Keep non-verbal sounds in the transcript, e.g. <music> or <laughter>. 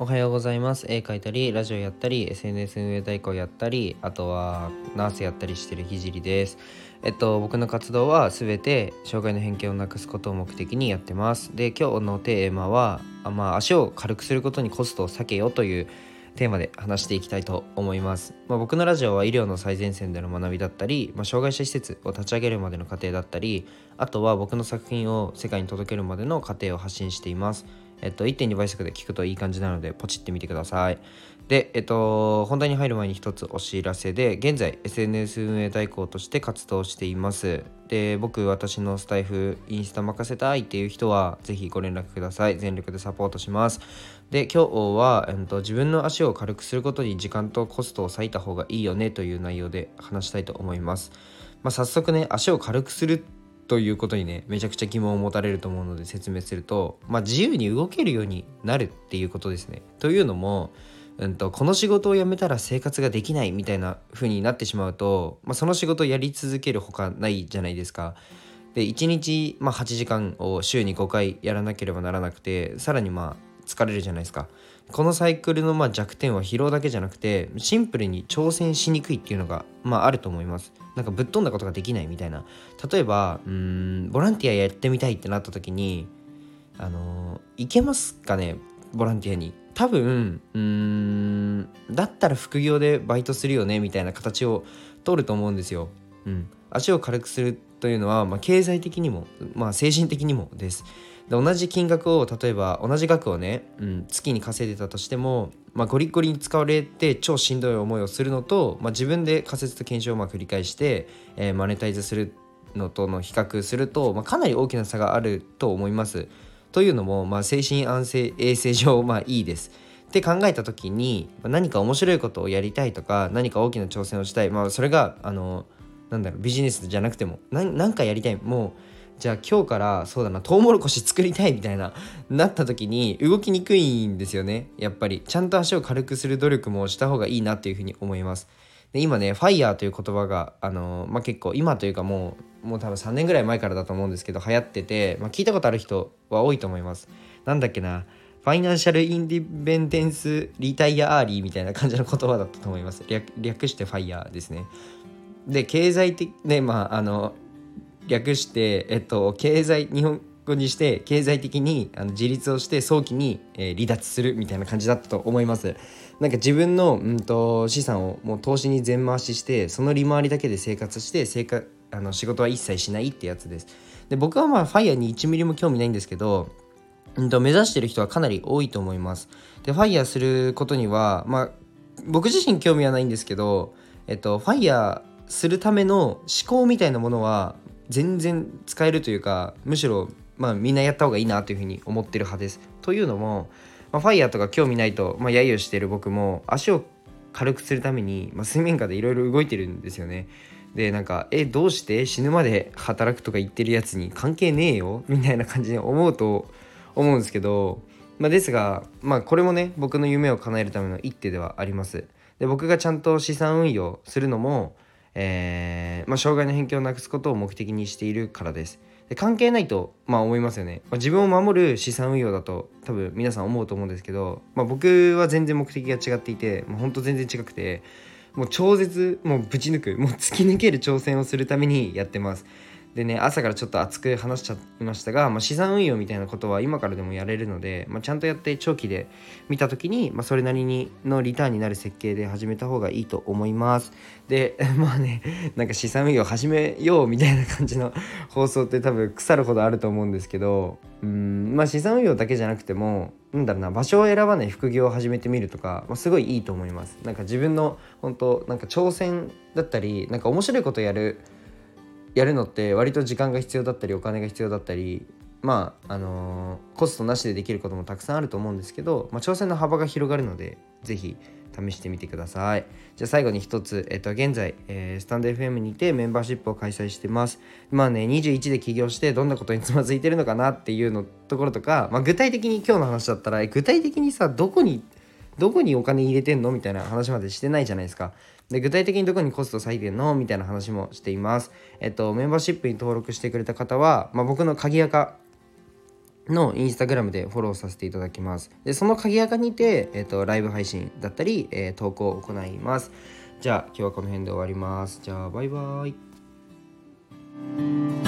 おはようございます。絵描いたりラジオやったり SNS 運営代行やったりあとはナースやったりしてるひじりです。えっと僕の活動は全て障害の偏見をなくすことを目的にやってます。で今日のテーマはあまあ足を軽くすることにコストを避けようというテーマで話していきたいと思います、まあ、僕のラジオは医療の最前線での学びだったり、まあ、障害者施設を立ち上げるまでの過程だったりあとは僕の作品を世界に届けるまでの過程を発信しています。えっと、1.2倍速で聞くといい感じなので、ポチってみてください。で、えっと、本題に入る前に一つお知らせで、現在 SNS 運営代行として活動しています。で、僕、私のスタイフ、インスタ任せたいっていう人は、ぜひご連絡ください。全力でサポートします。で、今日は、えっと、自分の足を軽くすることに時間とコストを割いた方がいいよねという内容で話したいと思います。まあ、早速ね、足を軽くするということにねめちゃくちゃ疑問を持たれると思うので説明すると、まあ、自由に動けるようになるっていうことですね。というのも、うんと、この仕事を辞めたら生活ができないみたいな風になってしまうと、まあ、その仕事をやり続けるほかないじゃないですか。で1日、まあ、8時間を週に5回やらなければならなくてさらにまあ疲れるじゃないですか。このサイクルのま弱点は疲労だけじゃなくてシンプルに挑戦しにくいっていうのがまああると思います。なんかぶっ飛んだことができないみたいな。例えばうんボランティアやってみたいってなった時にあのー、行けますかね？ボランティアに。多分うんだったら副業でバイトするよね？みたいな形を取ると思うんですよ、うん、足を軽くするというのは、まあ、経済的にも、まあ、精神的にもです。同じ金額を例えば同じ額をね、うん、月に稼いでたとしても、まあ、ゴリゴリに使われて超しんどい思いをするのと、まあ、自分で仮説と検証をまあ繰り返して、えー、マネタイズするのとの比較すると、まあ、かなり大きな差があると思います。というのも、まあ、精神安静衛生上まあいいです。って考えた時に何か面白いことをやりたいとか何か大きな挑戦をしたい、まあ、それがあのなんだろうビジネスじゃなくても何かやりたいもうじゃあ今日からそうだなトウモロコシ作りたいみたいななった時に動きにくいんですよね。やっぱり。ちゃんと足を軽くする努力もした方がいいなっていうふうに思います。で今ねファイヤーという言葉があのまあ、結構今というかもうもう多分3年ぐらい前からだと思うんですけど流行ってて、まあ、聞いたことある人は多いと思います。なんだっけな。ファイナンシャルインディベンデンスリタイアアーリーみたいな感じの言葉だったと思います。略してファイヤーですね。で経済的ねまああの略して、えっと、経済日本語にして経済的にあの自立をして早期に、えー、離脱するみたいな感じだったと思います。なんか自分の、うんと、資産をもう投資に全回ししてその利回りだけで生活して生活あの仕事は一切しないってやつです。で僕はまあファイヤーに1ミリも興味ないんですけどうんと目指してる人はかなり多いと思います。でファイヤーすることにはまあ僕自身興味はないんですけどえっとファイヤーするための思考みたいなものは全然使えるというかむしろまあみんなやった方がいいなというふうに思ってる派です。というのも、まあ、ファイヤーとか興味ないと、まあ、揶揄してる僕も足を軽くするために、まあ、水面下でいろいろ動いてるんですよね。でなんかえどうして？死ぬまで働くとか言ってるやつに関係ねえよ？みたいな感じに思うと思うんですけど、まあ、ですがまあこれもね僕の夢を叶えるための一手ではあります。で僕がちゃんと資産運用するのもえー、まあ、障害の偏見をなくすことを目的にしているからです。で関係ないと、まあ、思いますよね、まあ、自分を守る資産運用だと多分皆さん思うと思うんですけど、まあ、僕は全然目的が違っていて、まあ、ほんと全然違くてもう超絶もうぶち抜くもう突き抜ける挑戦をするためにやってます。でね朝からちょっと熱く話しちゃいましたが、まあ、資産運用みたいなことは今からでもやれるので、まあ、ちゃんとやって長期で見た時に、まあ、それなりにのリターンになる設計で始めた方がいいと思います。で <laughs> まあねなんか資産運用始めようみたいな感じの放送って多分腐るほどあると思うんですけどうんまあ資産運用だけじゃなくてもなんだろうな場所を選ばない副業を始めてみるとか、まあ、すごいいいと思います。なんか自分の本当なんか挑戦だったりなんか面白いことやるやるのって割と時間が必要だったりお金が必要だったりまああのー、コストなしでできることもたくさんあると思うんですけど、まあ、挑戦の幅が広がるので是非試してみてくださいじゃあ最後に一つ、えっと、現在、えー、スタンド FM にてメンバーシップを開催してますまあね21で起業してどんなことにつまずいてるのかなっていうのところとか、まあ、具体的に今日の話だったら具体的にさどこにどこにお金入れてんのみたいな話までしてないじゃないですか。で具体的にどこにコスト割いてんの？みたいな話もしています。えっと、メンバーシップに登録してくれた方は、まあ、僕の鍵垢のインスタグラムでフォローさせていただきます。で、その鍵垢にて、えっと、ライブ配信だったり、えー、投稿を行います。じゃあ、今日はこの辺で終わります。じゃあ、バイバーイ。